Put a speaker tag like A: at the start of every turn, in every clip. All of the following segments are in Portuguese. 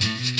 A: Mm-hmm.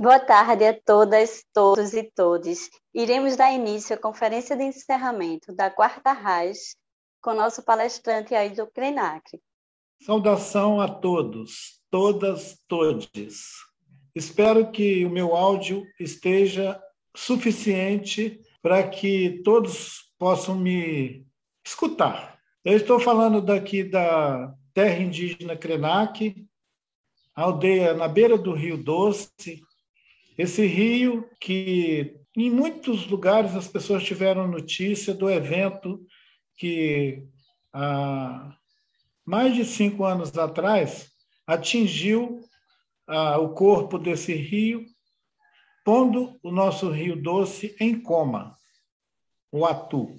B: Boa tarde a todas, todos e todes. Iremos dar início à conferência de encerramento da quarta RAIS com nosso palestrante Ailton Krenak.
C: Saudação a todos, todas, todes. Espero que o meu áudio esteja suficiente para que todos possam me escutar. Eu estou falando daqui da terra indígena Krenak, aldeia na beira do Rio Doce, esse rio que em muitos lugares as pessoas tiveram notícia do evento que há mais de cinco anos atrás atingiu ah, o corpo desse rio, pondo o nosso Rio Doce em coma, o Atu.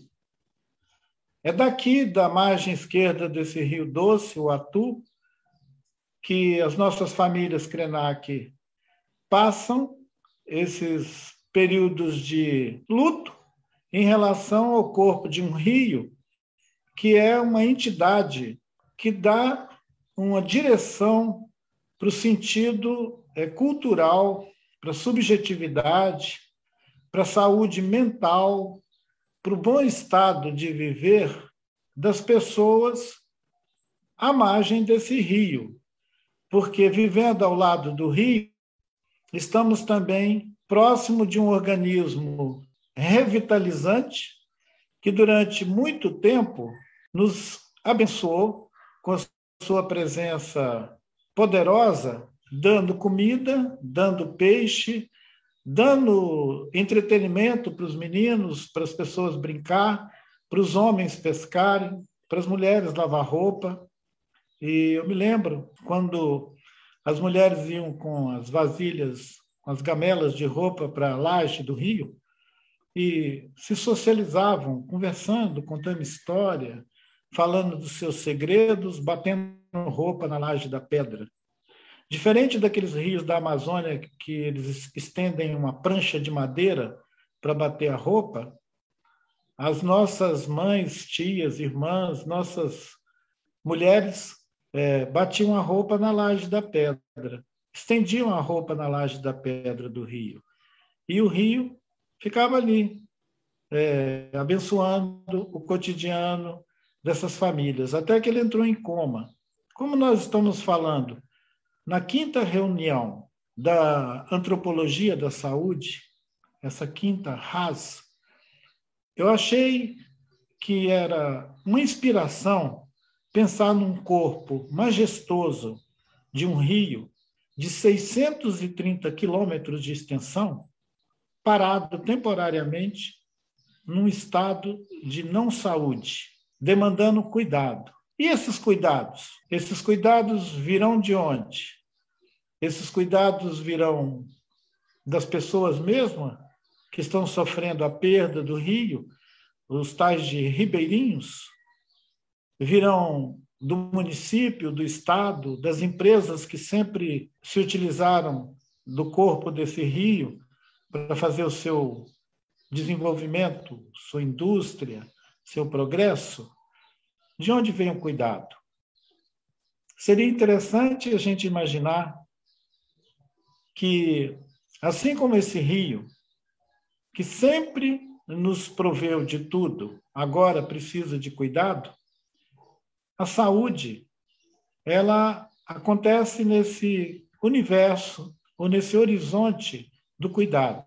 C: É daqui, da margem esquerda desse Rio Doce, o Atu, que as nossas famílias Krenak passam esses períodos de luto em relação ao corpo de um rio, que é uma entidade que dá uma direção para o sentido é, cultural, para a subjetividade, para a saúde mental, para o bom estado de viver das pessoas à margem desse rio. Porque vivendo ao lado do rio, estamos também próximo de um organismo revitalizante que durante muito tempo nos abençoou com a sua presença poderosa, dando comida, dando peixe, dando entretenimento para os meninos, para as pessoas brincar, para os homens pescarem, para as mulheres lavar roupa. E eu me lembro quando as mulheres iam com as vasilhas, com as gamelas de roupa para a laje do rio e se socializavam, conversando, contando história, falando dos seus segredos, batendo roupa na laje da pedra. Diferente daqueles rios da Amazônia que eles estendem uma prancha de madeira para bater a roupa, as nossas mães, tias, irmãs, nossas mulheres é, batiam a roupa na laje da pedra, estendiam a roupa na laje da pedra do rio. E o rio ficava ali, é, abençoando o cotidiano dessas famílias, até que ele entrou em coma. Como nós estamos falando, na quinta reunião da antropologia da saúde, essa quinta RAS, eu achei que era uma inspiração pensar num corpo majestoso de um rio de 630 quilômetros de extensão, parado temporariamente num estado de não saúde, demandando cuidado. E esses cuidados? Esses cuidados virão de onde? Esses cuidados virão das pessoas mesmas que estão sofrendo a perda do rio, os tais de ribeirinhos, virão do município, do estado, das empresas que sempre se utilizaram do corpo desse rio para fazer o seu desenvolvimento, sua indústria, seu progresso. De onde vem o cuidado? Seria interessante a gente imaginar que, assim como esse rio, que sempre nos proveu de tudo, agora precisa de cuidado, a saúde, ela acontece nesse universo, ou nesse horizonte do cuidado.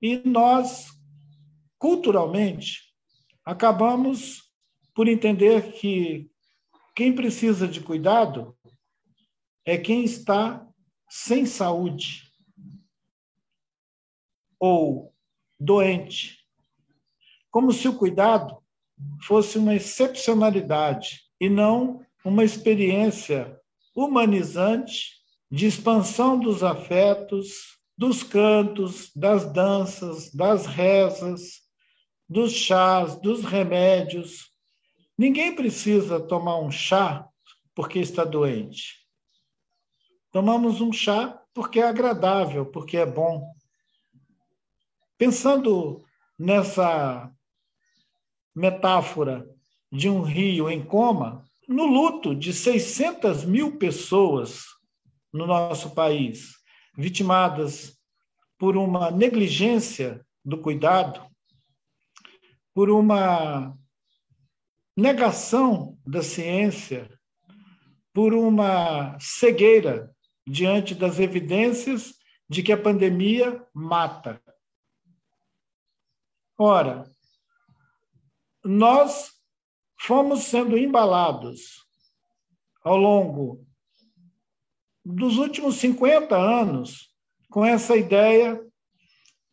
C: E nós, culturalmente, acabamos por entender que quem precisa de cuidado é quem está sem saúde ou doente. Como se o cuidado fosse uma excepcionalidade e não uma experiência humanizante de expansão dos afetos, dos cantos, das danças, das rezas, dos chás, dos remédios. Ninguém precisa tomar um chá porque está doente. Tomamos um chá porque é agradável, porque é bom. Pensando nessa metáfora de um rio em coma, no luto de 600 mil pessoas no nosso país, vitimadas por uma negligência do cuidado, por uma negação da ciência, por uma cegueira diante das evidências de que a pandemia mata. Ora, nós fomos sendo embalados ao longo dos últimos 50 anos com essa ideia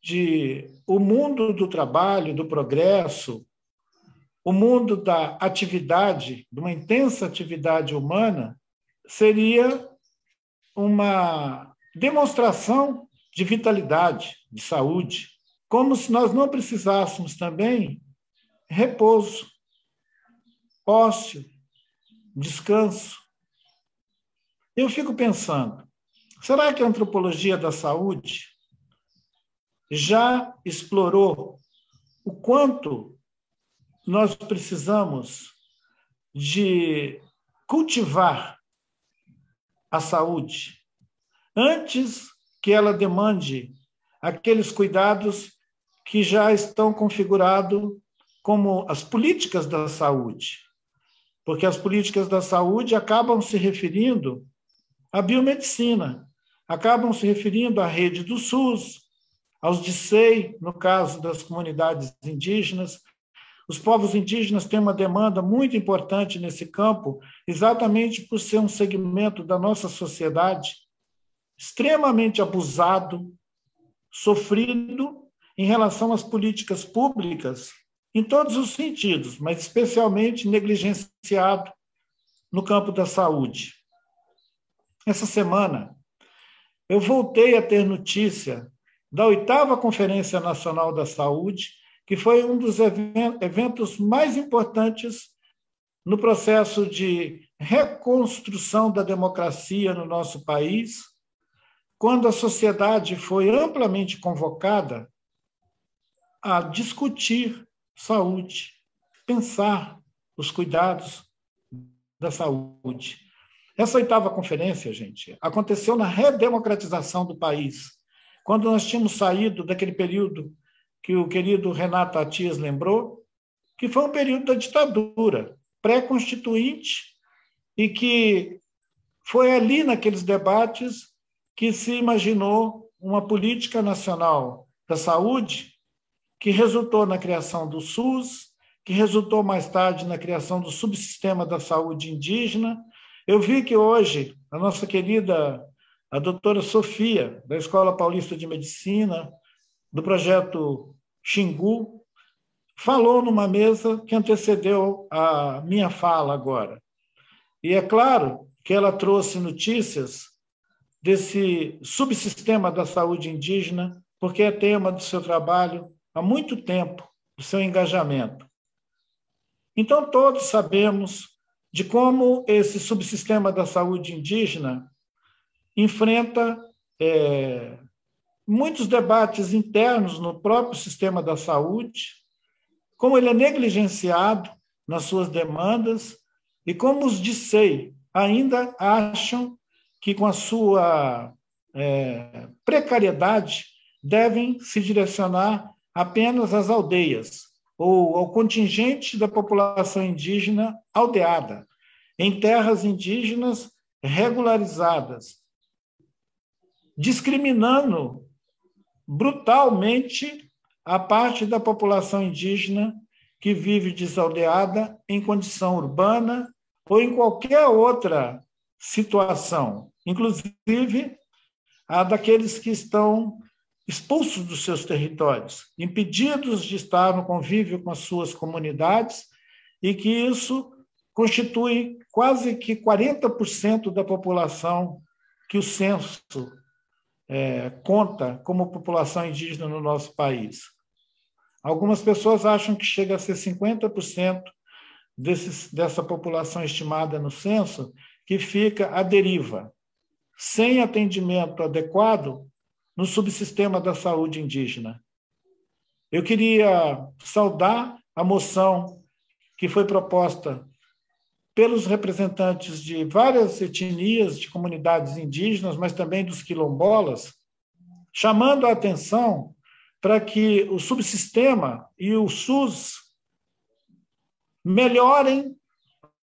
C: de o mundo do trabalho, do progresso, o mundo da atividade, de uma intensa atividade humana, seria uma demonstração de vitalidade, de saúde, como se nós não precisássemos também repouso, ócio, descanso. Eu fico pensando, será que a antropologia da saúde já explorou o quanto nós precisamos de cultivar a saúde antes que ela demande aqueles cuidados que já estão configurados como as políticas da saúde. Porque as políticas da saúde acabam se referindo à biomedicina, acabam se referindo à rede do SUS, aos DICEI, no caso das comunidades indígenas. Os povos indígenas têm uma demanda muito importante nesse campo, exatamente por ser um segmento da nossa sociedade extremamente abusado, sofrido em relação às políticas públicas em todos os sentidos, mas especialmente negligenciado no campo da saúde. Essa semana, eu voltei a ter notícia da oitava Conferência Nacional da Saúde, que foi um dos eventos mais importantes no processo de reconstrução da democracia no nosso país, quando a sociedade foi amplamente convocada a discutir saúde, pensar os cuidados da saúde. Essa oitava conferência, gente, aconteceu na redemocratização do país, quando nós tínhamos saído daquele período que o querido Renato Atias lembrou, que foi um período da ditadura pré-constituinte e que foi ali naqueles debates que se imaginou uma política nacional da saúde que resultou na criação do SUS, que resultou mais tarde na criação do subsistema da saúde indígena. Eu vi que hoje a nossa querida a doutora Sofia, da Escola Paulista de Medicina, do projeto Xingu, falou numa mesa que antecedeu a minha fala agora. E é claro que ela trouxe notícias desse subsistema da saúde indígena, porque é tema do seu trabalho há muito tempo o seu engajamento. Então, todos sabemos de como esse subsistema da saúde indígena enfrenta é, muitos debates internos no próprio sistema da saúde, como ele é negligenciado nas suas demandas e como os DICEI ainda acham que, com a sua é, precariedade, devem se direcionar apenas às aldeias ou ao contingente da população indígena aldeada, em terras indígenas regularizadas, discriminando brutalmente a parte da população indígena que vive desaldeada em condição urbana ou em qualquer outra situação, inclusive a daqueles que estão expulsos dos seus territórios, impedidos de estar no convívio com as suas comunidades e que isso constitui quase que 40% da população que o censo é, conta como população indígena no nosso país. Algumas pessoas acham que chega a ser 50% desses, dessa população estimada no censo que fica à deriva, sem atendimento adequado no subsistema da saúde indígena. Eu queria saudar a moção que foi proposta pelos representantes de várias etnias, de comunidades indígenas, mas também dos quilombolas, chamando a atenção para que o subsistema e o SUS melhorem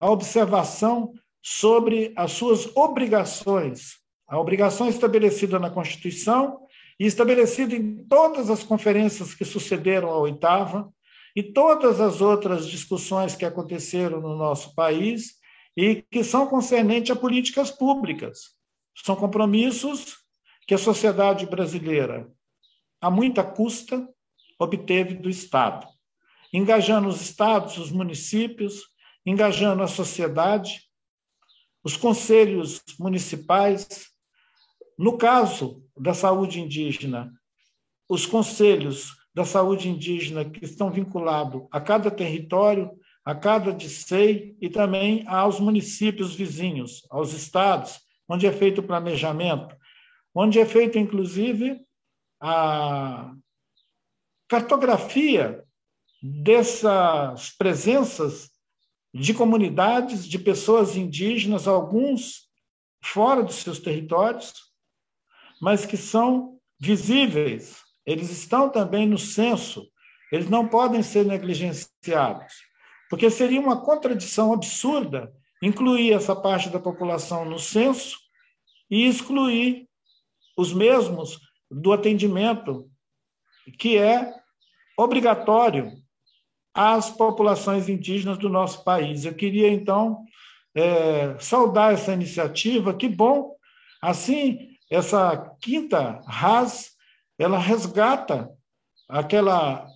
C: a observação sobre as suas obrigações, a obrigação estabelecida na Constituição e estabelecida em todas as conferências que sucederam à oitava, e todas as outras discussões que aconteceram no nosso país e que são concernentes a políticas públicas. São compromissos que a sociedade brasileira, a muita custa, obteve do Estado, engajando os estados, os municípios, engajando a sociedade, os conselhos municipais. No caso da saúde indígena, os conselhos da saúde indígena que estão vinculados a cada território, a cada DICEI e também aos municípios vizinhos, aos estados, onde é feito o planejamento, onde é feito, inclusive, a cartografia dessas presenças de comunidades, de pessoas indígenas, alguns fora dos seus territórios, mas que são visíveis. Eles estão também no censo, eles não podem ser negligenciados, porque seria uma contradição absurda incluir essa parte da população no censo e excluir os mesmos do atendimento que é obrigatório às populações indígenas do nosso país. Eu queria, então, é, saudar essa iniciativa, que bom, assim, essa quinta RAS ela resgata aquela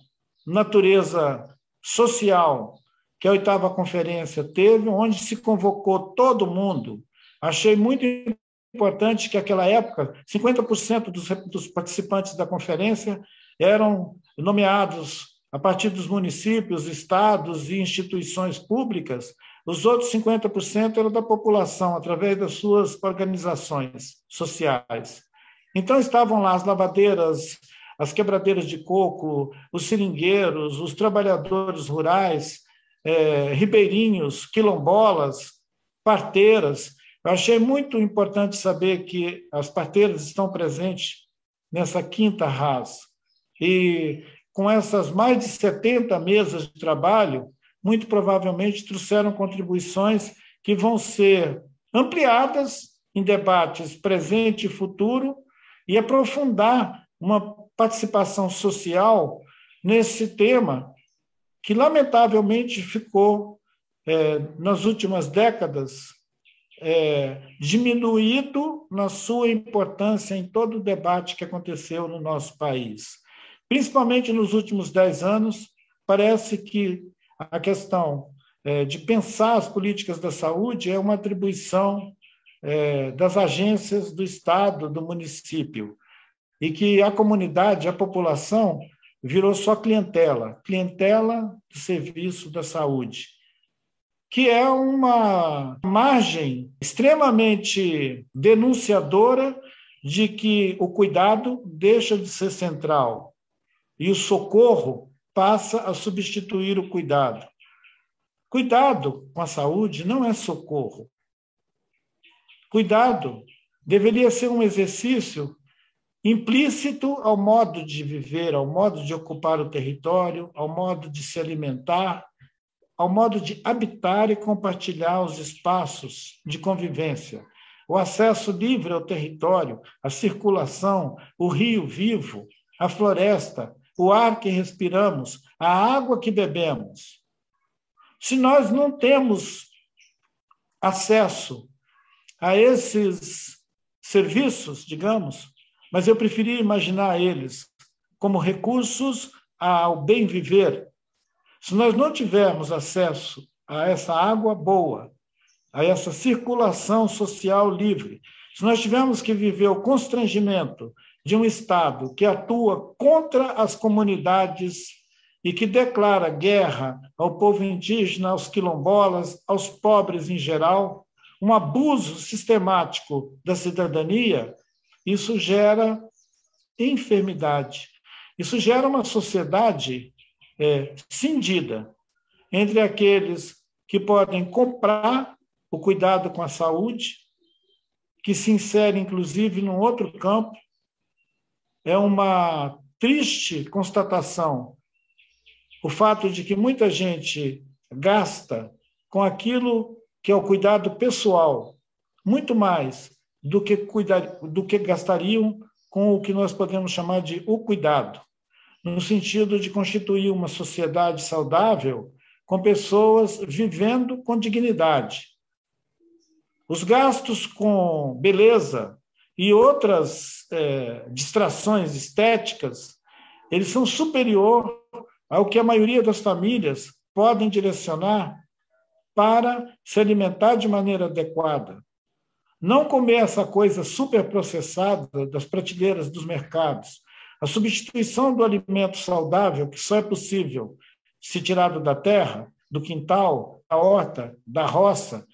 C: natureza social que a oitava conferência teve, onde se convocou todo mundo. Achei muito importante que, naquela época, 50% dos, dos participantes da conferência eram nomeados a partir dos municípios, estados e instituições públicas, os outros 50% eram da população, através das suas organizações sociais. Então estavam lá as lavadeiras, as quebradeiras de coco, os seringueiros, os trabalhadores rurais, é, ribeirinhos, quilombolas, parteiras. Eu achei muito importante saber que as parteiras estão presentes nessa quinta raça. E com essas mais de 70 mesas de trabalho, muito provavelmente trouxeram contribuições que vão ser ampliadas em debates presente e futuro, e aprofundar uma participação social nesse tema que, lamentavelmente, ficou, é, nas últimas décadas, é, diminuído na sua importância em todo o debate que aconteceu no nosso país. Principalmente nos últimos dez anos, parece que a questão é, de pensar as políticas da saúde é uma atribuição é, das agências do Estado, do município, e que a comunidade, a população, virou só clientela clientela do serviço da saúde, que é uma margem extremamente denunciadora de que o cuidado deixa de ser central e o socorro passa a substituir o cuidado. Cuidado com a saúde não é socorro, Cuidado deveria ser um exercício implícito ao modo de viver, ao modo de ocupar o território, ao modo de se alimentar, ao modo de habitar e compartilhar os espaços de convivência. O acesso livre ao território, a circulação, o rio vivo, a floresta, o ar que respiramos, a água que bebemos. Se nós não temos acesso a esses serviços, digamos, mas eu preferia imaginar eles como recursos ao bem viver. Se nós não tivermos acesso a essa água boa, a essa circulação social livre, se nós tivermos que viver o constrangimento de um Estado que atua contra as comunidades e que declara guerra ao povo indígena, aos quilombolas, aos pobres em geral, um abuso sistemático da cidadania, isso gera enfermidade. Isso gera uma sociedade é, cindida entre aqueles que podem comprar o cuidado com a saúde, que se insere, inclusive, num outro campo. É uma triste constatação o fato de que muita gente gasta com aquilo que é o cuidado pessoal, muito mais do que, cuidar, do que gastariam com o que nós podemos chamar de o cuidado, no sentido de constituir uma sociedade saudável com pessoas vivendo com dignidade. Os gastos com beleza e outras é, distrações estéticas, eles são superior ao que a maioria das famílias podem direcionar para se alimentar de maneira adequada. Não comer essa coisa superprocessada das prateleiras dos mercados. A substituição do alimento saudável, que só é possível se tirado da terra, do quintal, da horta, da roça,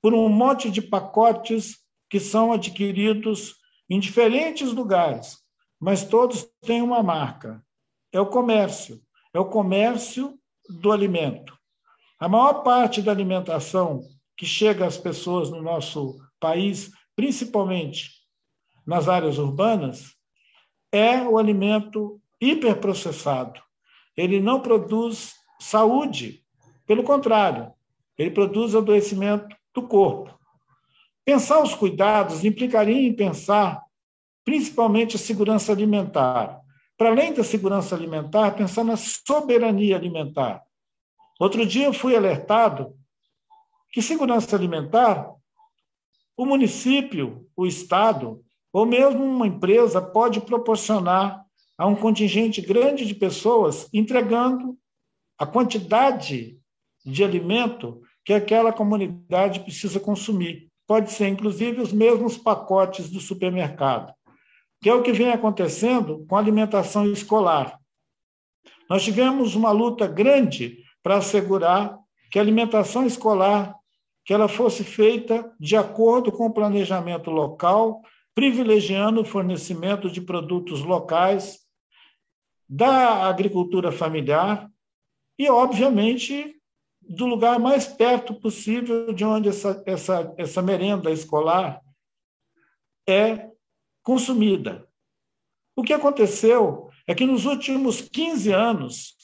C: por um monte de pacotes que são adquiridos em diferentes lugares, mas todos têm uma marca: é o comércio é o comércio do alimento. A maior parte da alimentação que chega às pessoas no nosso país, principalmente nas áreas urbanas, é o alimento hiperprocessado. Ele não produz saúde, pelo contrário, ele produz adoecimento do corpo. Pensar os cuidados implicaria em pensar principalmente a segurança alimentar para além da segurança alimentar, pensar na soberania alimentar. Outro dia eu fui alertado que segurança alimentar, o município, o Estado, ou mesmo uma empresa pode proporcionar a um contingente grande de pessoas entregando a quantidade de alimento que aquela comunidade precisa consumir. Pode ser, inclusive, os mesmos pacotes do supermercado que é o que vem acontecendo com a alimentação escolar. Nós tivemos uma luta grande para assegurar que a alimentação escolar que ela fosse feita de acordo com o planejamento local, privilegiando o fornecimento de produtos locais da agricultura familiar e, obviamente, do lugar mais perto possível de onde essa, essa, essa merenda escolar é consumida. O que aconteceu é que nos últimos 15 anos,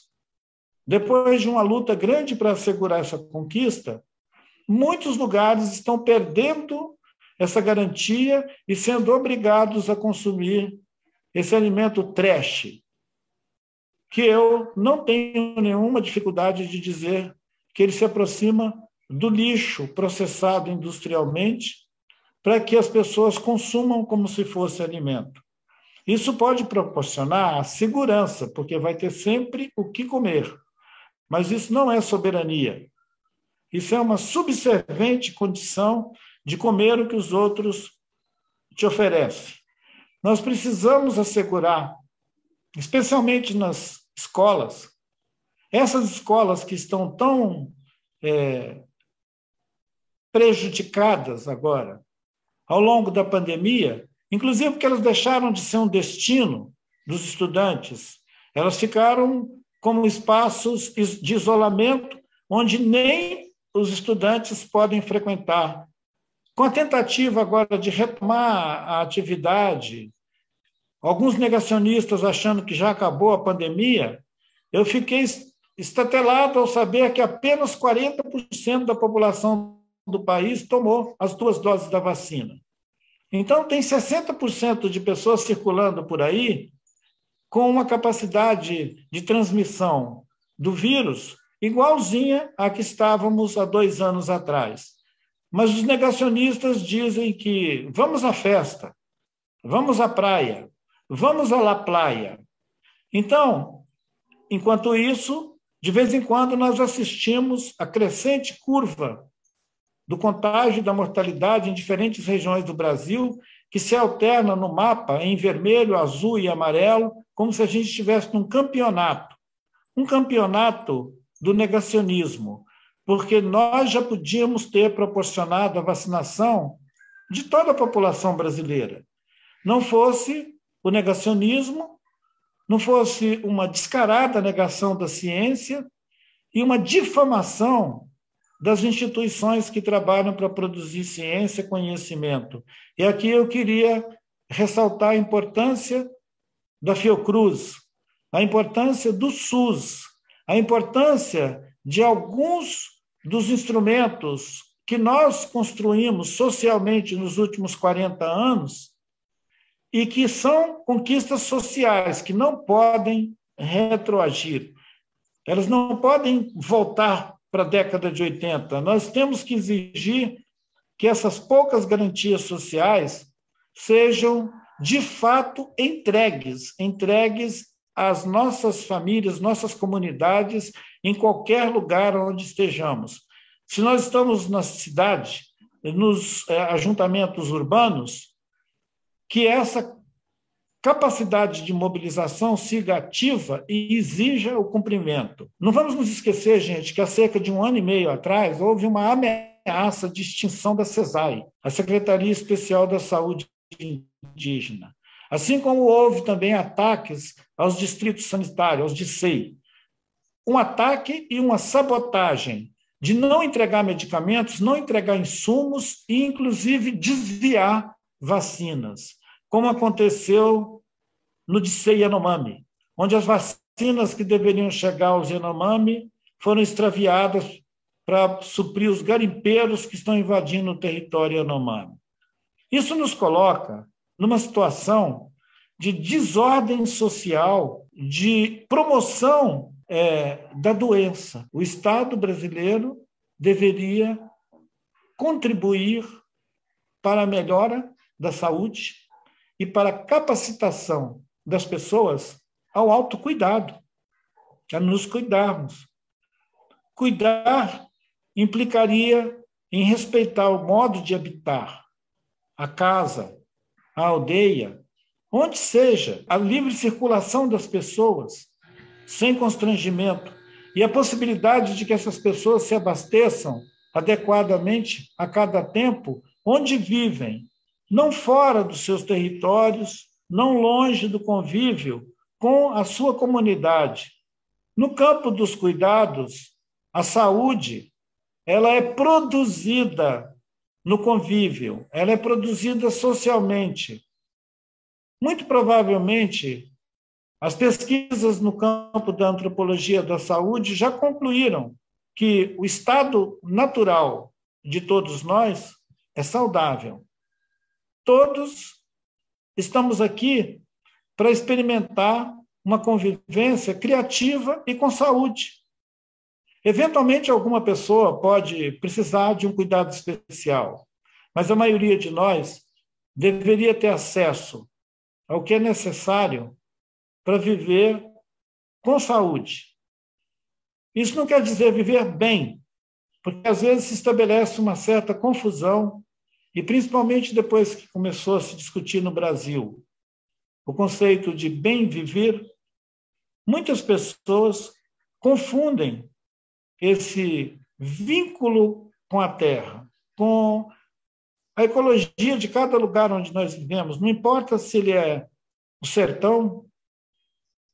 C: depois de uma luta grande para assegurar essa conquista, muitos lugares estão perdendo essa garantia e sendo obrigados a consumir esse alimento trash, que eu não tenho nenhuma dificuldade de dizer que ele se aproxima do lixo processado industrialmente para que as pessoas consumam como se fosse alimento. Isso pode proporcionar a segurança, porque vai ter sempre o que comer. Mas isso não é soberania. Isso é uma subservente condição de comer o que os outros te oferecem. Nós precisamos assegurar, especialmente nas escolas, essas escolas que estão tão é, prejudicadas agora ao longo da pandemia, inclusive porque elas deixaram de ser um destino dos estudantes, elas ficaram como espaços de isolamento onde nem os estudantes podem frequentar. Com a tentativa agora de retomar a atividade, alguns negacionistas achando que já acabou a pandemia, eu fiquei estatelado ao saber que apenas 40% da população do país tomou as duas doses da vacina. Então, tem 60% de pessoas circulando por aí com uma capacidade de transmissão do vírus igualzinha à que estávamos há dois anos atrás. Mas os negacionistas dizem que vamos à festa, vamos à praia, vamos à la praia. Então, enquanto isso, De vez em quando, nós assistimos a crescente curva do contágio e da mortalidade em diferentes regiões do Brasil, que se alterna no mapa em vermelho, azul e amarelo, como se a gente estivesse num campeonato. Um campeonato do negacionismo, porque nós já podíamos ter proporcionado a vacinação de toda a população brasileira. Não fosse o negacionismo, não fosse uma descarada negação da ciência e uma difamação das instituições que trabalham para produzir ciência e conhecimento. E aqui eu queria ressaltar a importância da Fiocruz, a importância do SUS, a importância de alguns dos instrumentos que nós construímos socialmente nos últimos 40 anos e que são conquistas sociais que não podem retroagir. Elas não podem voltar para a década de 80. Nós temos que exigir que essas poucas garantias sociais sejam de fato entregues, entregues às nossas famílias, nossas comunidades, em qualquer lugar onde estejamos. Se nós estamos na cidade, nos é, ajuntamentos urbanos, que essa capacidade de mobilização siga ativa e exija o cumprimento. Não vamos nos esquecer, gente, que há cerca de um ano e meio atrás houve uma ameaça de extinção da CESAI, a Secretaria Especial da Saúde Indígena. Assim como houve também ataques aos distritos sanitários, aos DICEI. Um ataque e uma sabotagem de não entregar medicamentos, não entregar insumos e, inclusive, desviar vacinas, como aconteceu no DICEI Yanomami, onde as vacinas que deveriam chegar aos Yanomami foram extraviadas para suprir os garimpeiros que estão invadindo o território Yanomami. Isso nos coloca numa situação de desordem social, de promoção é, da doença. O Estado brasileiro deveria contribuir para a melhora da saúde e para a capacitação das pessoas ao autocuidado, a nos cuidarmos. Cuidar implicaria em respeitar o modo de habitar, a casa, a aldeia, onde seja, a livre circulação das pessoas, sem constrangimento, e a possibilidade de que essas pessoas se abasteçam adequadamente a cada tempo onde vivem, não fora dos seus territórios, não longe do convívio com a sua comunidade. No campo dos cuidados, a saúde, ela é produzida no convívio, ela é produzida socialmente. Muito provavelmente, as pesquisas no campo da antropologia da saúde já concluíram que o estado natural de todos nós é saudável. Todos estamos aqui para experimentar uma convivência criativa e com saúde. Eventualmente, alguma pessoa pode precisar de um cuidado especial, mas a maioria de nós deveria ter acesso ao que é necessário para viver com saúde. Isso não quer dizer viver bem, porque às vezes se estabelece uma certa confusão, e principalmente depois que começou a se discutir no Brasil o conceito de bem viver, muitas pessoas confundem esse vínculo com a terra, com a ecologia de cada lugar onde nós vivemos. Não importa se ele é o sertão,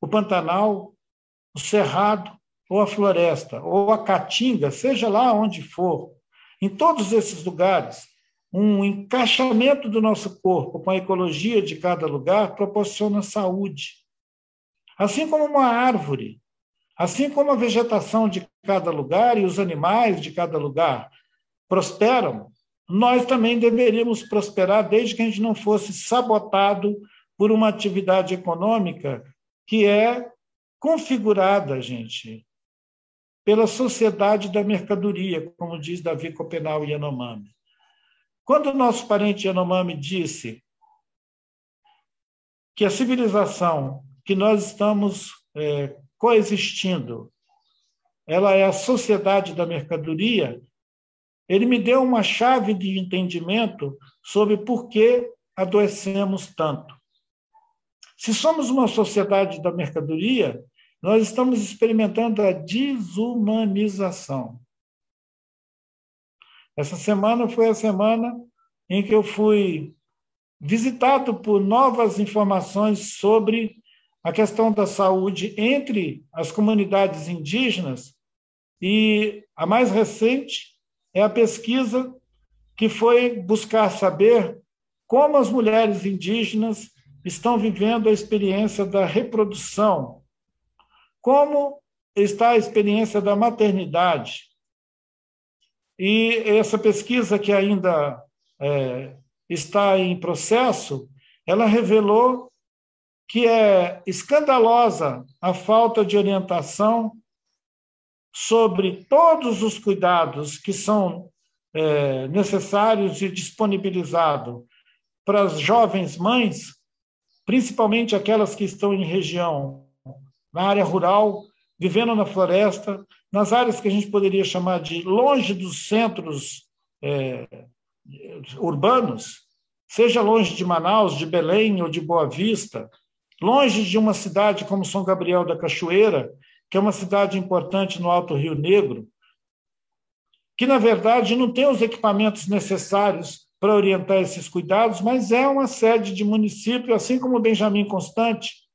C: o Pantanal, o Cerrado, ou a floresta, ou a Caatinga, seja lá onde for. Em todos esses lugares, um encaixamento do nosso corpo com a ecologia de cada lugar proporciona saúde. Assim como uma árvore Assim como a vegetação de cada lugar e os animais de cada lugar prosperam, nós também deveríamos prosperar desde que a gente não fosse sabotado por uma atividade econômica que é configurada, gente, pela sociedade da mercadoria, como diz Davi Copenau Yanomami. Quando o nosso parente Yanomami disse que a civilização que nós estamos é, coexistindo ela é a sociedade da mercadoria, ele me deu uma chave de entendimento sobre por que adoecemos tanto. Se somos uma sociedade da mercadoria, nós estamos experimentando a desumanização. Essa semana foi a semana em que eu fui visitado por novas informações sobre a questão da saúde entre as comunidades indígenas e a mais recente é a pesquisa que foi buscar saber como as mulheres indígenas estão vivendo a experiência da reprodução, como está a experiência da maternidade. E essa pesquisa que ainda é, está em processo, ela revelou que é escandalosa a falta de orientação sobre todos os cuidados que são é, necessários e disponibilizados para as jovens mães, principalmente aquelas que estão em região, na área rural, vivendo na floresta, nas áreas que a gente poderia chamar de longe dos centros é, urbanos, seja longe de Manaus, de Belém ou de Boa Vista, longe de uma cidade como São Gabriel da Cachoeira, que é uma cidade importante no Alto Rio Negro, que, na verdade, não tem os equipamentos necessários para orientar esses cuidados, mas é uma sede de município, assim como Benjamin Constante,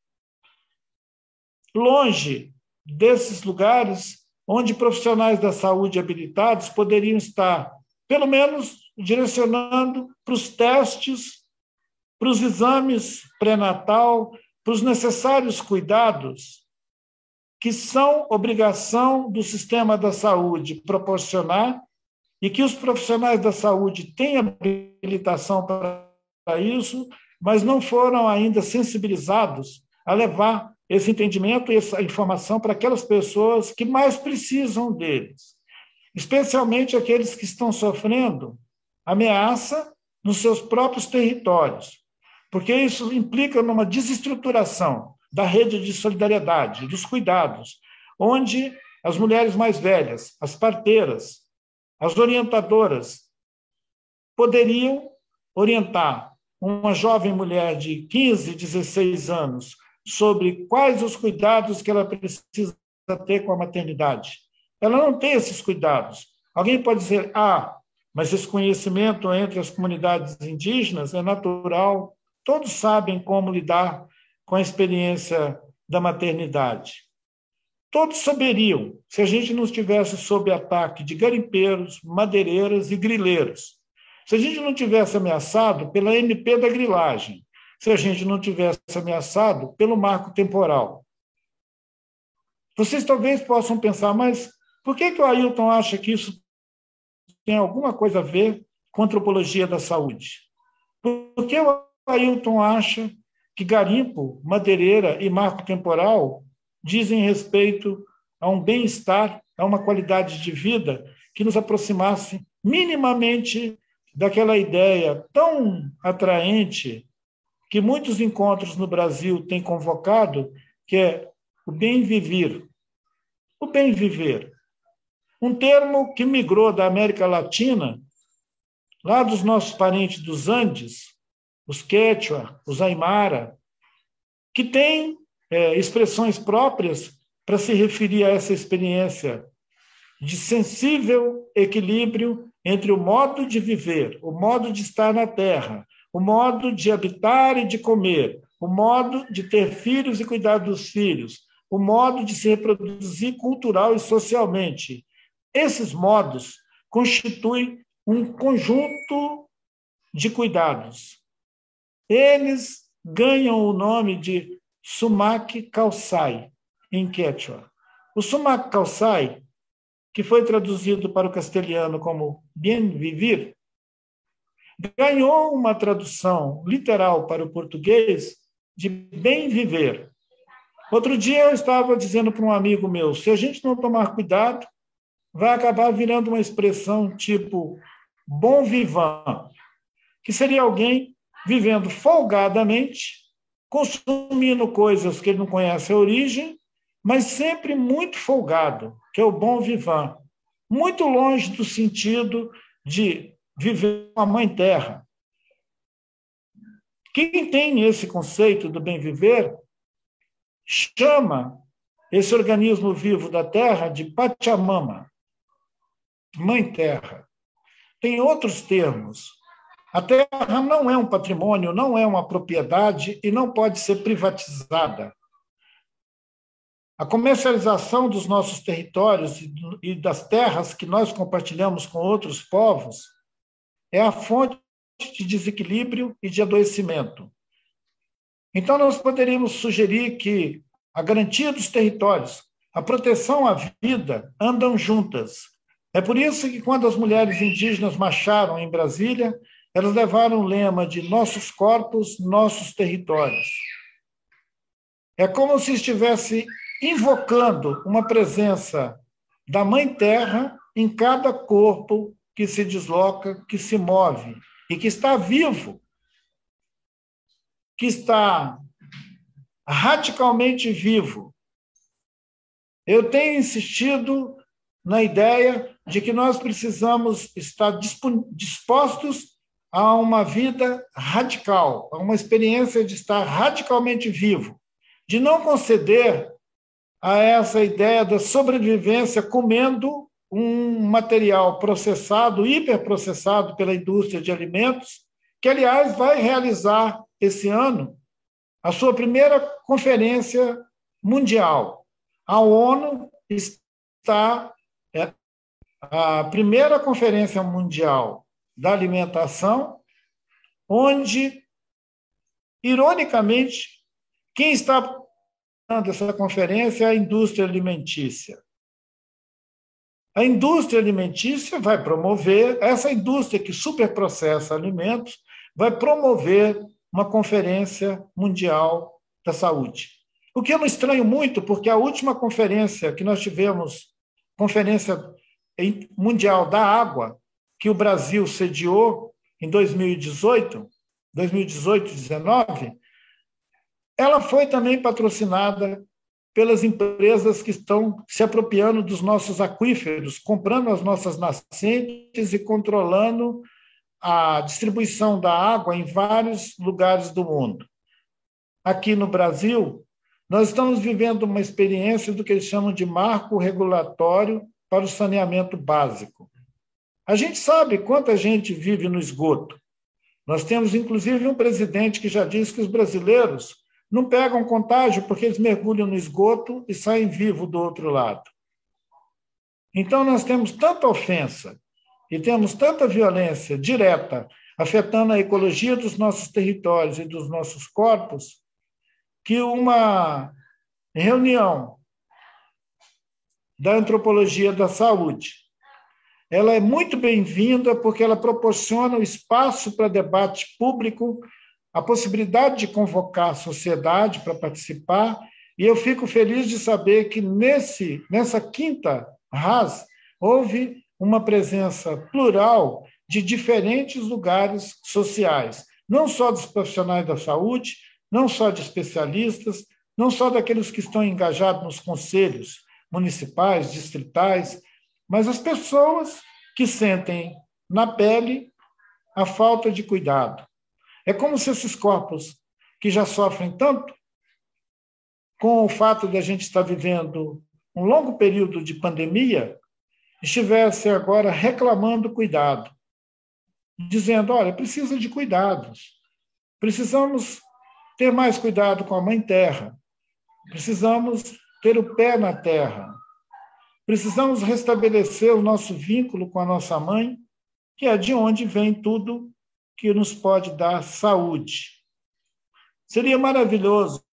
C: longe desses lugares onde profissionais da saúde habilitados poderiam estar, pelo menos, direcionando para os testes, para os exames pré-natal, para os necessários cuidados que são obrigação do sistema da saúde proporcionar e que os profissionais da saúde têm habilitação para isso, mas não foram ainda sensibilizados a levar esse entendimento e essa informação para aquelas pessoas que mais precisam deles, especialmente aqueles que estão sofrendo ameaça nos seus próprios territórios, porque isso implica numa desestruturação da rede de solidariedade, dos cuidados, onde as mulheres mais velhas, as parteiras, as orientadoras poderiam orientar uma jovem mulher de 15, 16 anos sobre quais os cuidados que ela precisa ter com a maternidade. Ela não tem esses cuidados. Alguém pode dizer, ah, mas esse conhecimento entre as comunidades indígenas é natural, todos sabem como lidar com a experiência da maternidade. Todos saberiam se a gente não estivesse sob ataque de garimpeiros, madeireiras e grileiros. Se a gente não tivesse ameaçado pela MP da grilagem, se a gente não tivesse ameaçado pelo marco temporal. Vocês talvez possam pensar, mas por que, que o Ailton acha que isso tem alguma coisa a ver com antropologia da saúde? Por que o Ailton acha que garimpo, madeireira e marco temporal dizem respeito a um bem-estar, a uma qualidade de vida que nos aproximasse minimamente daquela ideia tão atraente que muitos encontros no Brasil têm convocado, que é o bem viver. O bem viver. Um termo que migrou da América Latina, lá dos nossos parentes dos Andes, os Quechua, os Aymara, que têm é, expressões próprias para se referir a essa experiência de sensível equilíbrio entre o modo de viver, o modo de estar na terra, o modo de habitar e de comer, o modo de ter filhos e cuidar dos filhos, o modo de se reproduzir cultural e socialmente. Esses modos constituem um conjunto de cuidados eles ganham o nome de Sumac Calçai, em Quechua. O Sumac Calçai, que foi traduzido para o castelhano como Bien Vivir, ganhou uma tradução literal para o português de bem viver. Outro dia eu estava dizendo para um amigo meu: se a gente não tomar cuidado, vai acabar virando uma expressão tipo bom vivant, que seria alguém vivendo folgadamente, consumindo coisas que ele não conhece a origem mas sempre muito folgado, que é o bom vivant, muito longe do sentido de viver com a mãe terra. Quem tem esse conceito do bem viver chama esse organismo vivo da terra de Pachamama, mãe terra. Tem outros termos. A terra não é um patrimônio, não é uma propriedade e não pode ser privatizada. A comercialização dos nossos territórios e das terras que nós compartilhamos com outros povos é a fonte de desequilíbrio e de adoecimento. Então, nós poderíamos sugerir que a garantia dos territórios, a proteção à vida andam juntas. É por isso que, quando as mulheres indígenas marcharam em Brasília, elas levaram o lema de nossos corpos, nossos territórios. É como se estivesse invocando uma presença da Mãe Terra em cada corpo que se desloca, que se move e que está vivo, que está radicalmente vivo. Eu tenho insistido na ideia de que nós precisamos estar dispostos a uma vida radical, a uma experiência de estar radicalmente vivo, de não conceder a essa ideia da sobrevivência comendo um material processado, hiperprocessado pela indústria de alimentos, que, aliás, vai realizar esse ano a sua primeira conferência mundial. A ONU está. É, a primeira conferência mundial da alimentação, onde, ironicamente, quem está essa conferência é a indústria alimentícia. A indústria alimentícia vai promover, essa indústria que superprocessa alimentos, vai promover uma conferência mundial da saúde. O que eu não estranho muito, porque a última conferência que nós tivemos, conferência mundial da água, que o Brasil sediou em 2018, 2018, 2019, ela foi também patrocinada pelas empresas que estão se apropriando dos nossos aquíferos, comprando as nossas nascentes e controlando a distribuição da água em vários lugares do mundo. Aqui no Brasil, nós estamos vivendo uma experiência do que eles chamam de marco regulatório para o saneamento básico. A gente sabe quanta gente vive no esgoto. Nós temos, inclusive, um presidente que já disse que os brasileiros não pegam contágio porque eles mergulham no esgoto e saem vivos do outro lado. Então, nós temos tanta ofensa e temos tanta violência direta afetando a ecologia dos nossos territórios e dos nossos corpos, que uma reunião da antropologia da saúde, ela é muito bem-vinda porque ela proporciona o espaço para debate público a possibilidade de convocar a sociedade para participar, e eu fico feliz de saber que nesse, nessa quinta RAS houve uma presença plural de diferentes lugares sociais, não só dos profissionais da saúde, não só de especialistas, não só daqueles que estão engajados nos conselhos municipais, distritais, mas as pessoas que sentem na pele a falta de cuidado, é como se esses corpos que já sofrem tanto, com o fato de a gente estar vivendo um longo período de pandemia, estivessem agora reclamando cuidado, dizendo: olha, precisa de cuidados, precisamos ter mais cuidado com a Mãe Terra, precisamos ter o pé na terra, precisamos restabelecer o nosso vínculo com a nossa mãe, que é de onde vem tudo que nos pode dar saúde. Seria maravilhoso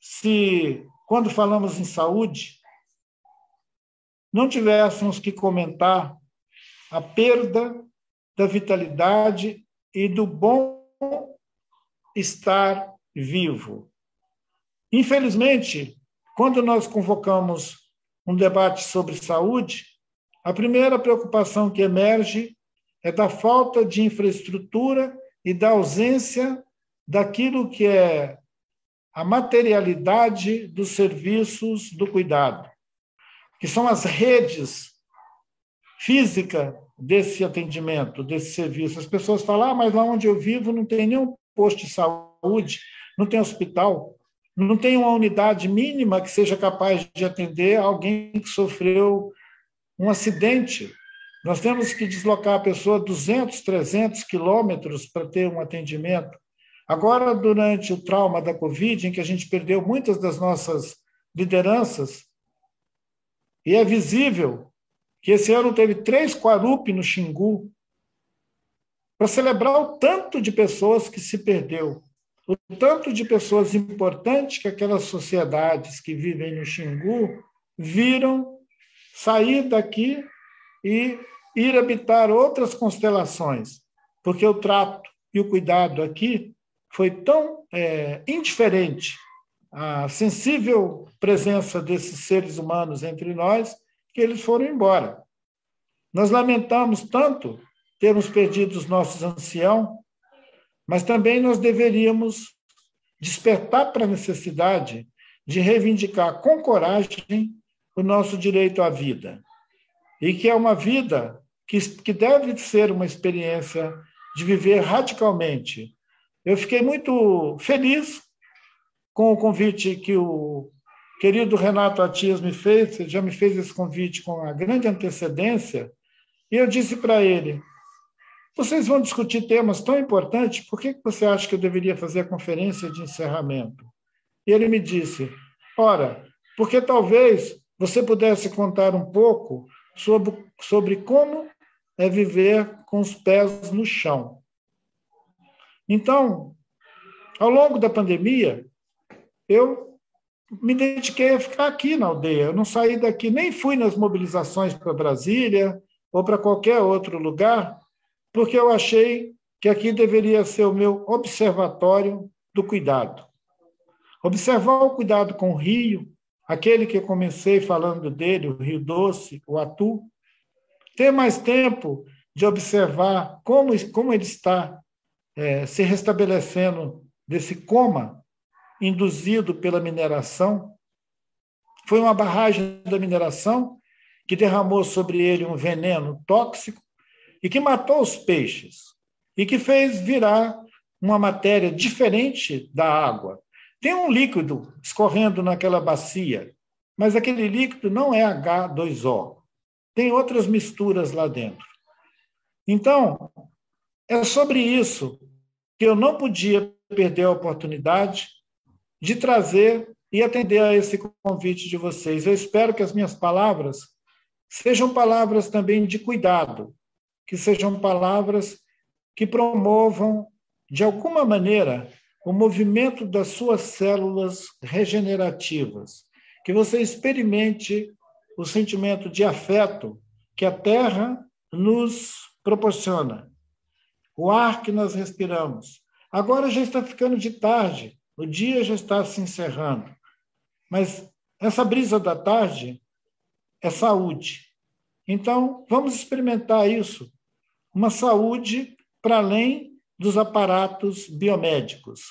C: se, quando falamos em saúde, não tivéssemos que comentar a perda da vitalidade e do bom estar vivo. Infelizmente, quando nós convocamos um debate sobre saúde, a primeira preocupação que emerge é da falta de infraestrutura e da ausência daquilo que é a materialidade dos serviços do cuidado, que são as redes físicas desse atendimento, desse serviço. As pessoas falam, ah, mas lá onde eu vivo não tem nenhum posto de saúde, não tem hospital, não tem uma unidade mínima que seja capaz de atender alguém que sofreu um acidente. Nós temos que deslocar a pessoa 200, 300 quilômetros para ter um atendimento. Agora, durante o trauma da Covid, em que a gente perdeu muitas das nossas lideranças, e é visível que esse ano teve três Quarup no Xingu, para celebrar o tanto de pessoas que se perdeu, o tanto de pessoas importantes que aquelas sociedades que vivem no Xingu viram sair daqui e ir habitar outras constelações, porque o trato e o cuidado aqui foi tão é, indiferente à sensível presença desses seres humanos entre nós que eles foram embora. Nós lamentamos tanto termos perdido os nossos anciãos, mas também nós deveríamos despertar para a necessidade de reivindicar com coragem o nosso direito à vida. E que é uma vida que, que deve ser uma experiência de viver radicalmente eu fiquei muito feliz com o convite que o querido Renato Atias me fez, ele já me fez esse convite com a grande antecedência, e eu disse para ele: vocês vão discutir temas tão importantes, por que você acha que eu deveria fazer a conferência de encerramento? E ele me disse: ora, porque talvez você pudesse contar um pouco sobre, sobre como é viver com os pés no chão. Então, ao longo da pandemia, eu me dediquei a ficar aqui na aldeia. Eu não saí daqui, nem fui nas mobilizações para Brasília ou para qualquer outro lugar, porque eu achei que aqui deveria ser o meu observatório do cuidado. Observar o cuidado com o rio, aquele que comecei falando dele, o Rio Doce, o Atu. Ter mais tempo de observar como, como ele está é, se restabelecendo desse coma induzido pela mineração. Foi uma barragem da mineração que derramou sobre ele um veneno tóxico e que matou os peixes e que fez virar uma matéria diferente da água. Tem um líquido escorrendo naquela bacia, mas aquele líquido não é H2O. Tem outras misturas lá dentro. Então, é sobre isso que eu não podia perder a oportunidade de trazer e atender a esse convite de vocês. Eu espero que as minhas palavras sejam palavras também de cuidado, que sejam palavras que promovam, de alguma maneira, o movimento das suas células regenerativas, que você experimente o sentimento de afeto que a Terra nos proporciona, o ar que nós respiramos. Agora já está ficando de tarde, o dia já está se encerrando. Mas essa brisa da tarde é saúde. Então, vamos experimentar isso. Uma saúde para além dos aparatos biomédicos.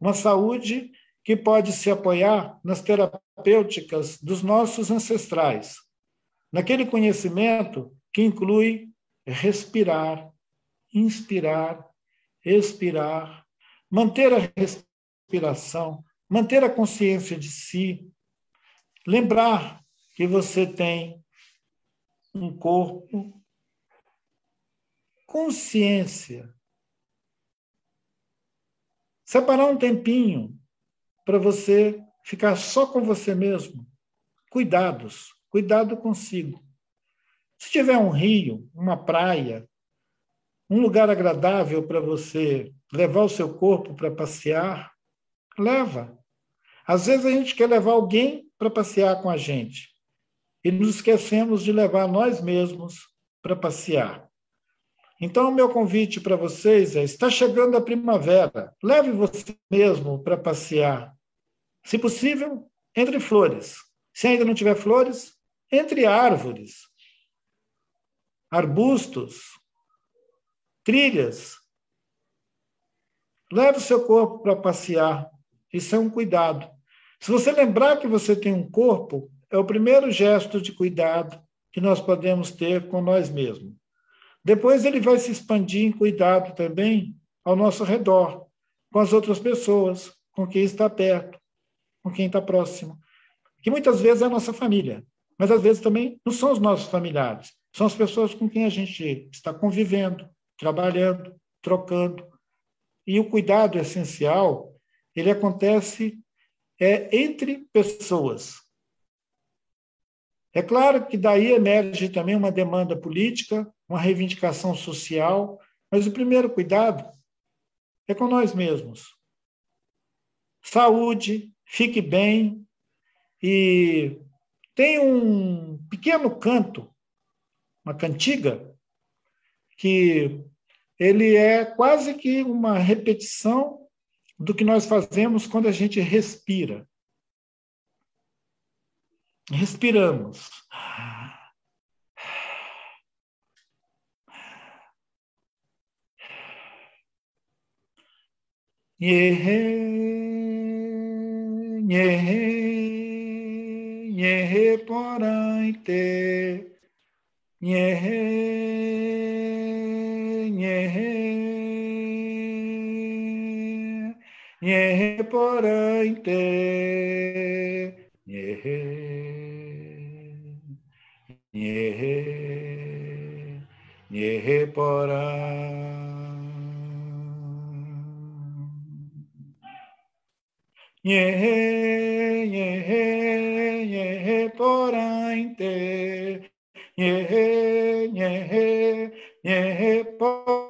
C: Uma saúde que pode se apoiar nas terapêuticas dos nossos ancestrais, naquele conhecimento que inclui respirar, inspirar, expirar, manter a respiração, manter a consciência de si, lembrar que você tem um corpo, consciência. Separar um tempinho para você ficar só com você mesmo. Cuidados, cuidado consigo. Se tiver um rio, uma praia, um lugar agradável para você levar o seu corpo para passear, leva. Às vezes a gente quer levar alguém para passear com a gente e nos esquecemos de levar nós mesmos para passear. Então, o meu convite para vocês é: está chegando a primavera, leve você mesmo para passear. Se possível, entre flores. Se ainda não tiver flores, entre árvores, arbustos, trilhas. Leve o seu corpo para passear. Isso é um cuidado. Se você lembrar que você tem um corpo, é o primeiro gesto de cuidado que nós podemos ter com nós mesmos. Depois ele vai se expandir em cuidado também ao nosso redor, com as outras pessoas, com quem está perto, com quem está próximo, que muitas vezes é a nossa família, mas às vezes também não são os nossos familiares, são as pessoas com quem a gente está convivendo, trabalhando, trocando. E o cuidado essencial, ele acontece é entre pessoas. É claro que daí emerge também uma demanda política, uma reivindicação social, mas o primeiro cuidado é com nós mesmos. Saúde, fique bem e tem um pequeno canto, uma cantiga, que ele é quase que uma repetição do que nós fazemos quando a gente respira. Respiramos. Yehe, yehe, yehe poraite. Yehe, yehe, yehe poraite. Yehe, yehe, yehe poraite. Yehe, yehe, yehe porainte. Yehe, yehe, yehe porainte.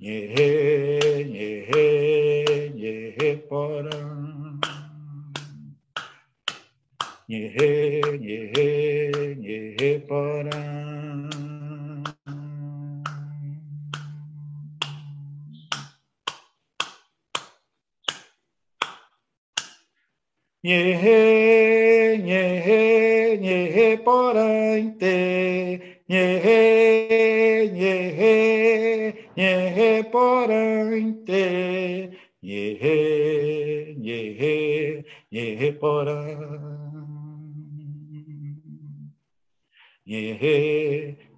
C: Yehe, yehe, yehe porainte. Yehe, yehe, yehe porainte. Nhe, nhe, nhe, porante. Nhe, nhe, nhe, porante. Nhe, nhe, nhe, porante. Nhe,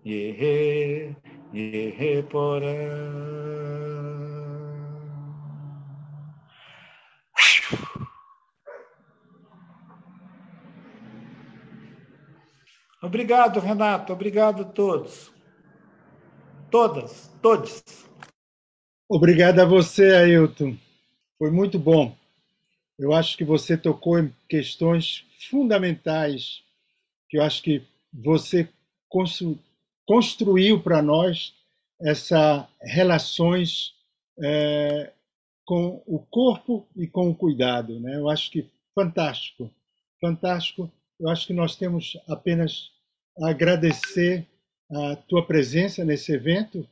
C: nhe, nhe, porante. Obrigado, Renato. Obrigado a todos. Todas, todos.
D: Obrigado a você, Ailton. Foi muito bom. Eu acho que você tocou em questões fundamentais que eu acho que você construiu para nós essas relações é, com o corpo e com o cuidado. Né? Eu acho que fantástico, fantástico. Eu acho que nós temos apenas agradecer a tua presença nesse evento,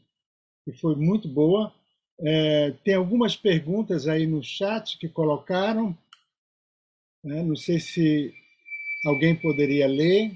D: que foi muito boa. É, tem algumas perguntas aí no chat que colocaram. Né? Não sei se alguém poderia ler.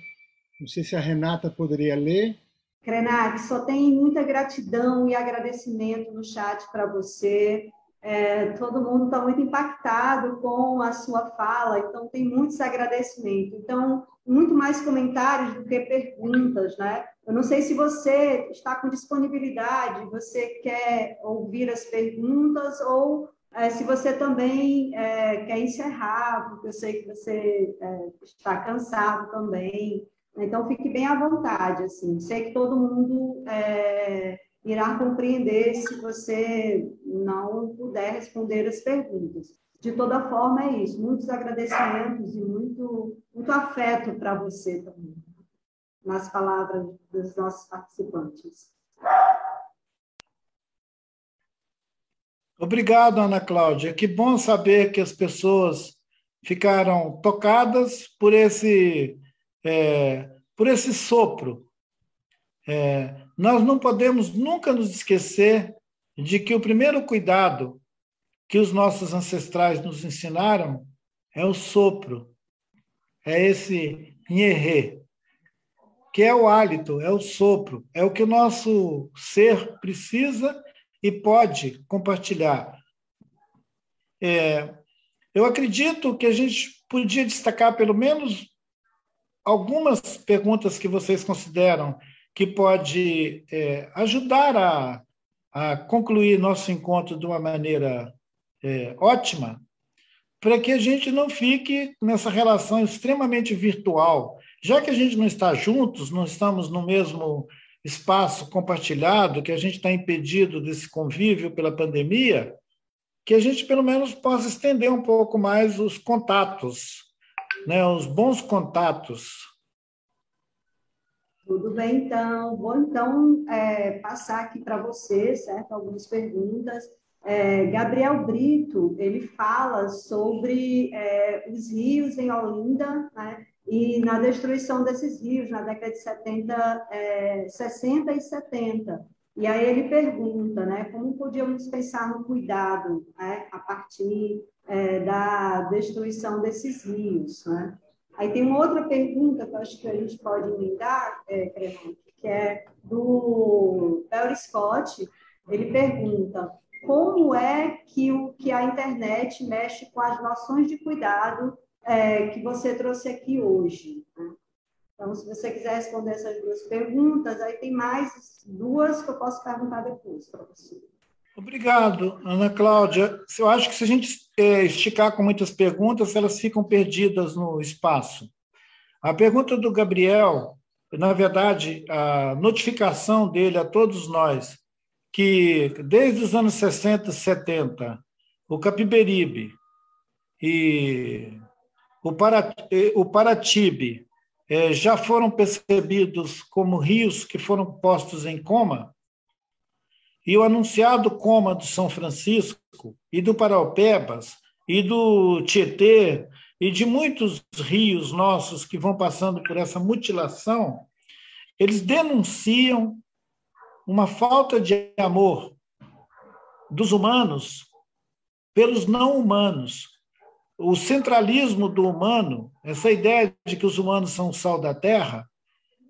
D: Não sei se a Renata poderia ler.
E: Krenak, só tem muita gratidão e agradecimento no chat para você. É, todo mundo está muito impactado com a sua fala, então tem muitos agradecimentos. Então, muito mais comentários do que perguntas, né? Eu não sei se você está com disponibilidade, você quer ouvir as perguntas ou é, se você também é, quer encerrar, porque eu sei que você é, está cansado também. Então, fique bem à vontade, assim. Sei que todo mundo é, irá compreender se você não puder responder as perguntas. De toda forma, é isso. Muitos agradecimentos e muito, muito afeto para você também, nas palavras dos nossos participantes.
C: Obrigado, Ana Cláudia. Que bom saber que as pessoas ficaram tocadas por esse, é, por esse sopro é, nós não podemos nunca nos esquecer de que o primeiro cuidado que os nossos ancestrais nos ensinaram é o sopro, é esse nherê, que é o hálito, é o sopro, é o que o nosso ser precisa e pode compartilhar. É, eu acredito que a gente podia destacar pelo menos algumas perguntas que vocês consideram que pode é, ajudar a, a concluir nosso encontro de uma maneira é, ótima, para que a gente não fique nessa relação extremamente virtual. Já que a gente não está juntos, não estamos no mesmo espaço compartilhado, que a gente está impedido desse convívio pela pandemia, que a gente pelo menos possa estender um pouco mais os contatos, né, os bons contatos.
E: Tudo bem, então. Vou então é, passar aqui para você, certo? Algumas perguntas. É, Gabriel Brito, ele fala sobre é, os rios em Olinda, né? e na destruição desses rios na década de 70, é, 60 e 70. E aí ele pergunta, né, como podíamos pensar no cuidado né, a partir é, da destruição desses rios, né? Aí tem uma outra pergunta que eu acho que a gente pode emendar, é, que é do Barry Scott. Ele pergunta como é que, o, que a internet mexe com as noções de cuidado é, que você trouxe aqui hoje. Né? Então, se você quiser responder essas duas perguntas, aí tem mais duas que eu posso perguntar depois para você.
C: Obrigado, Ana Cláudia. Eu acho que se a gente é, esticar com muitas perguntas, elas ficam perdidas no espaço. A pergunta do Gabriel, na verdade, a notificação dele a todos nós, que desde os anos 60, 70, o Capiberibe e o, o Paratibe é, já foram percebidos como rios que foram postos em coma, e o anunciado coma do São Francisco e do Paraupebas e do Tietê e de muitos rios nossos que vão passando por essa mutilação, eles denunciam uma falta de amor dos humanos pelos não humanos, o centralismo do humano, essa ideia de que os humanos são o sal da terra,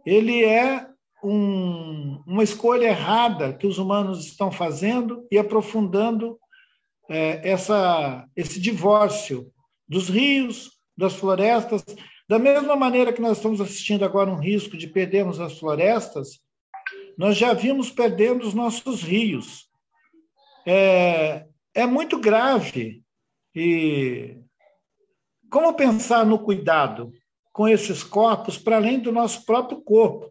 C: ele é um, uma escolha errada que os humanos estão fazendo e aprofundando é, essa, esse divórcio dos rios, das florestas, da mesma maneira que nós estamos assistindo agora um risco de perdermos as florestas, nós já vimos perdendo os nossos rios. É, é muito grave e como pensar no cuidado com esses corpos para além do nosso próprio corpo?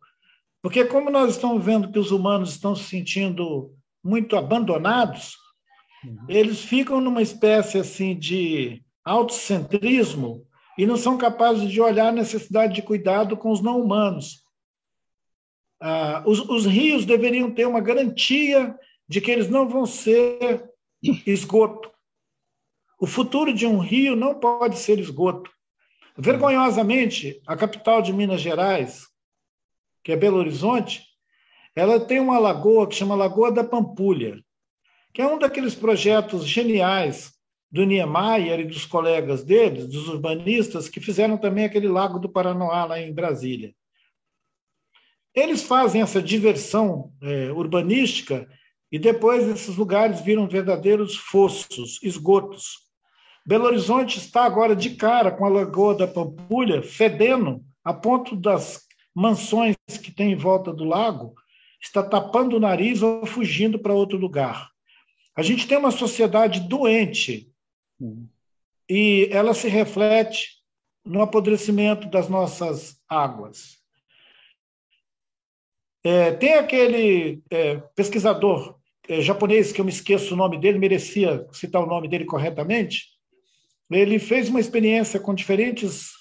C: Porque, como nós estamos vendo que os humanos estão se sentindo muito abandonados, uhum. eles ficam numa espécie assim de autocentrismo e não são capazes de olhar a necessidade de cuidado com os não humanos. Ah, os, os rios deveriam ter uma garantia de que eles não vão ser esgoto. O futuro de um rio não pode ser esgoto. Vergonhosamente, a capital de Minas Gerais, que é Belo Horizonte, ela tem uma lagoa que chama Lagoa da Pampulha, que é um daqueles projetos geniais do Niemeyer e dos colegas deles, dos urbanistas, que fizeram também aquele Lago do Paranoá lá em Brasília. Eles fazem essa diversão é, urbanística e depois esses lugares viram verdadeiros fossos, esgotos. Belo Horizonte está agora de cara com a Lagoa da Pampulha, fedendo, a ponto das mansões que tem em volta do lago, está tapando o nariz ou fugindo para outro lugar. A gente tem uma sociedade doente e ela se reflete no apodrecimento das nossas águas. É, tem aquele é, pesquisador é, japonês que eu me esqueço o nome dele, merecia citar o nome dele corretamente, ele fez uma experiência com diferentes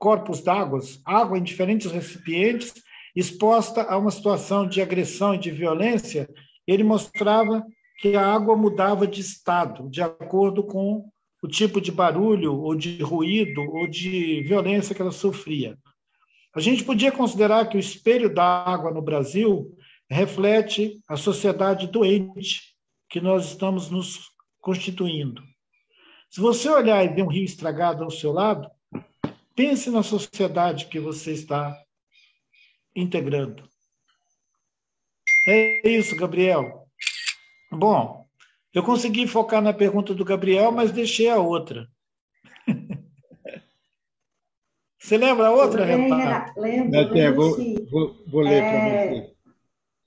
C: corpos d'água, água em diferentes recipientes, exposta a uma situação de agressão e de violência. Ele mostrava que a água mudava de estado, de acordo com o tipo de barulho, ou de ruído, ou de violência que ela sofria. A gente podia considerar que o espelho da água no Brasil reflete a sociedade doente que nós estamos nos constituindo. Se você olhar e ver um rio estragado ao seu lado, pense na sociedade que você está integrando. É isso, Gabriel. Bom, Eu consegui focar na pergunta do Gabriel, mas deixei a outra. Você lembra a outra,
E: Renato? Lembro,
D: Até, vou, vou, vou, ler é, para você.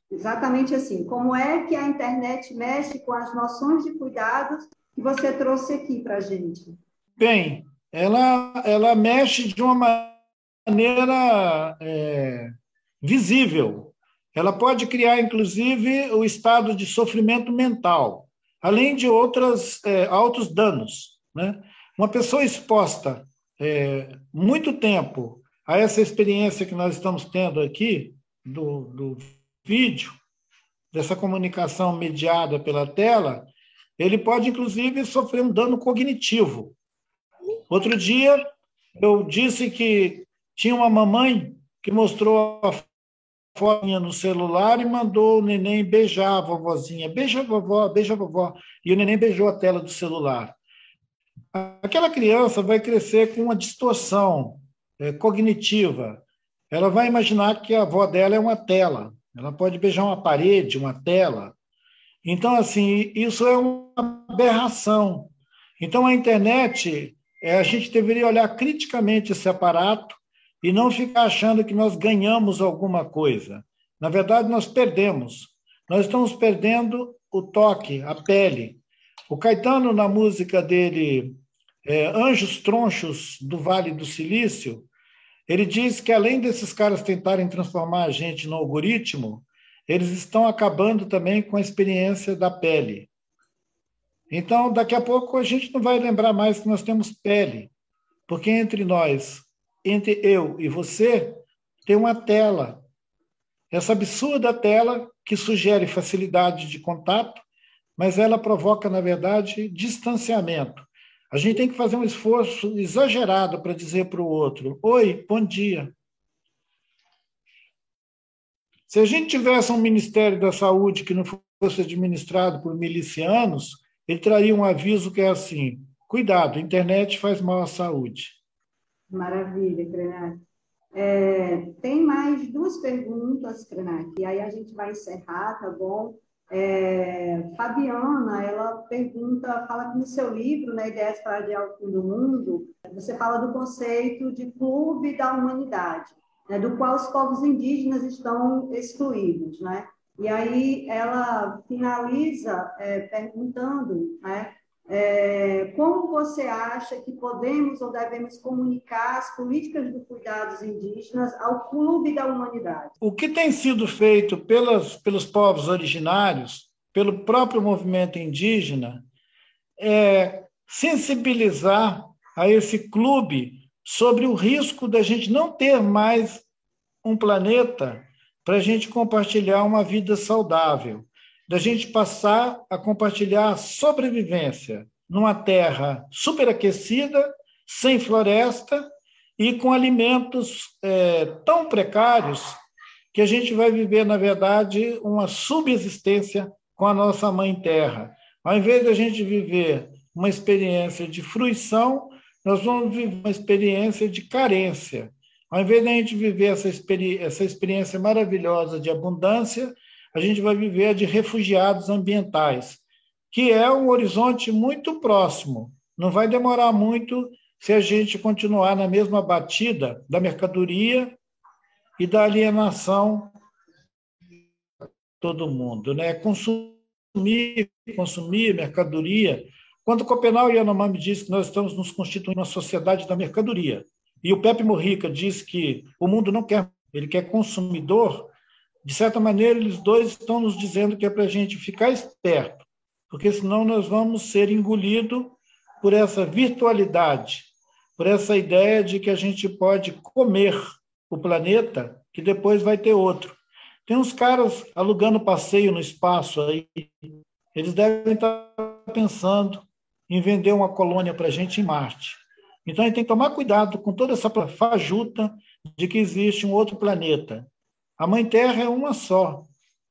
E: Exatamente assim. Como é que a internet mexe com as noções de cuidados que você trouxe aqui para a gente?
C: Bem, ela, ela mexe de uma maneira é, visível. Ela pode criar, inclusive, o estado de sofrimento mental, além de outros é, altos danos. Né? Uma pessoa exposta é, muito tempo a essa experiência que nós estamos tendo aqui, do, do vídeo, dessa comunicação mediada pela tela, ele pode, inclusive, sofrer um dano cognitivo. Outro dia, eu disse que tinha uma mamãe que mostrou a foto no celular e mandou o neném beijar a vovozinha. Beija a vovó, beija a vovó. E o neném beijou a tela do celular. Aquela criança vai crescer com uma distorção é, cognitiva. Ela vai imaginar que a avó dela é uma tela. Ela pode beijar uma parede, uma tela. Então, assim, isso é uma aberração. Então, a internet, é, a gente deveria olhar criticamente esse aparato e não ficar achando que nós ganhamos alguma coisa. Na verdade, nós perdemos. Nós estamos perdendo o toque, a pele. O Caetano, na música dele, é, Anjos Tronchos do Vale do Silício, ele diz que além desses caras tentarem transformar a gente no algoritmo, eles estão acabando também com a experiência da pele. Então, daqui a pouco a gente não vai lembrar mais que nós temos pele, porque entre nós, entre eu e você, tem uma tela. Essa absurda tela que sugere facilidade de contato, mas ela provoca, na verdade, distanciamento. A gente tem que fazer um esforço exagerado para dizer para o outro: Oi, bom dia. Se a gente tivesse um Ministério da Saúde que não fosse administrado por milicianos, ele traria um aviso que é assim: cuidado, a internet faz mal à saúde.
E: Maravilha, Krenak. É, tem mais duas perguntas, Krenak, e aí a gente vai encerrar, tá bom? É, Fabiana, ela pergunta, fala que no seu livro, né, Ideias para Adiar o Fim do Mundo, você fala do conceito de clube da humanidade, né, do qual os povos indígenas estão excluídos, né? E aí ela finaliza é, perguntando, né, é, como você acha que podemos ou devemos comunicar as políticas de cuidados indígenas ao clube da humanidade?
C: O que tem sido feito pelas, pelos povos originários, pelo próprio movimento indígena, é sensibilizar a esse clube sobre o risco da gente não ter mais um planeta para a gente compartilhar uma vida saudável da gente passar a compartilhar a sobrevivência numa terra superaquecida, sem floresta e com alimentos é, tão precários que a gente vai viver, na verdade, uma subsistência com a nossa mãe terra. Ao invés de a gente viver uma experiência de fruição, nós vamos viver uma experiência de carência. Ao invés de a gente viver essa, experi essa experiência maravilhosa de abundância, a gente vai viver de refugiados ambientais, que é um horizonte muito próximo. Não vai demorar muito se a gente continuar na mesma batida da mercadoria e da alienação todo mundo, né? Consumir, consumir mercadoria. Quando Copenau e Yanomami diz que nós estamos nos constituindo uma sociedade da mercadoria, e o Pepe Morrica diz que o mundo não quer, ele quer consumidor, de certa maneira, eles dois estão nos dizendo que é para a gente ficar esperto, porque senão nós vamos ser engolidos por essa virtualidade, por essa ideia de que a gente pode comer o planeta, que depois vai ter outro. Tem uns caras alugando passeio no espaço aí, eles devem estar pensando em vender uma colônia para a gente em Marte. Então a gente tem que tomar cuidado com toda essa fajuta de que existe um outro planeta. A Mãe Terra é uma só.